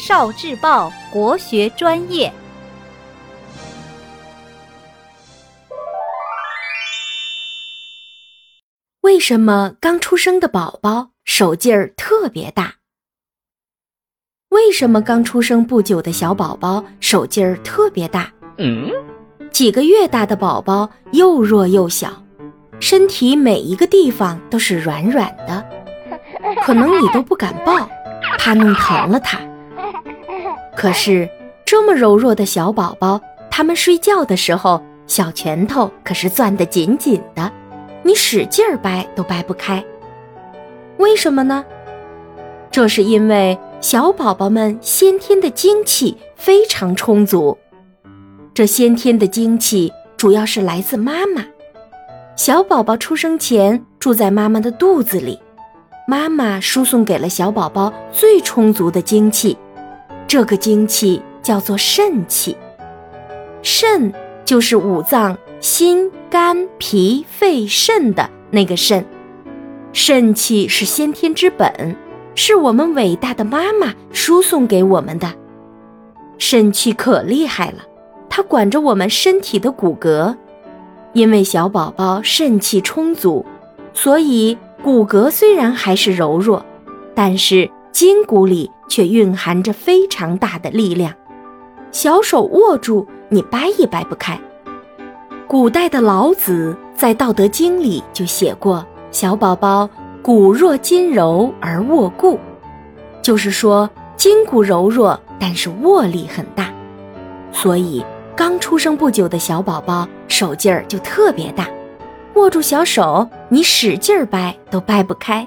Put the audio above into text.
少智报国学专业。为什么刚出生的宝宝手劲儿特别大？为什么刚出生不久的小宝宝手劲儿特别大？嗯，几个月大的宝宝又弱又小，身体每一个地方都是软软的，可能你都不敢抱，怕弄疼了他。可是，这么柔弱的小宝宝，他们睡觉的时候，小拳头可是攥得紧紧的，你使劲儿掰都掰不开。为什么呢？这是因为小宝宝们先天的精气非常充足。这先天的精气主要是来自妈妈。小宝宝出生前住在妈妈的肚子里，妈妈输送给了小宝宝最充足的精气。这个精气叫做肾气，肾就是五脏心、肝、脾、肺、肾的那个肾。肾气是先天之本，是我们伟大的妈妈输送给我们的。肾气可厉害了，它管着我们身体的骨骼。因为小宝宝肾气充足，所以骨骼虽然还是柔弱，但是筋骨里。却蕴含着非常大的力量，小手握住你掰也掰不开。古代的老子在《道德经》里就写过：“小宝宝骨弱筋柔而握固”，就是说筋骨柔弱，但是握力很大。所以刚出生不久的小宝宝手劲儿就特别大，握住小手，你使劲儿掰都掰不开。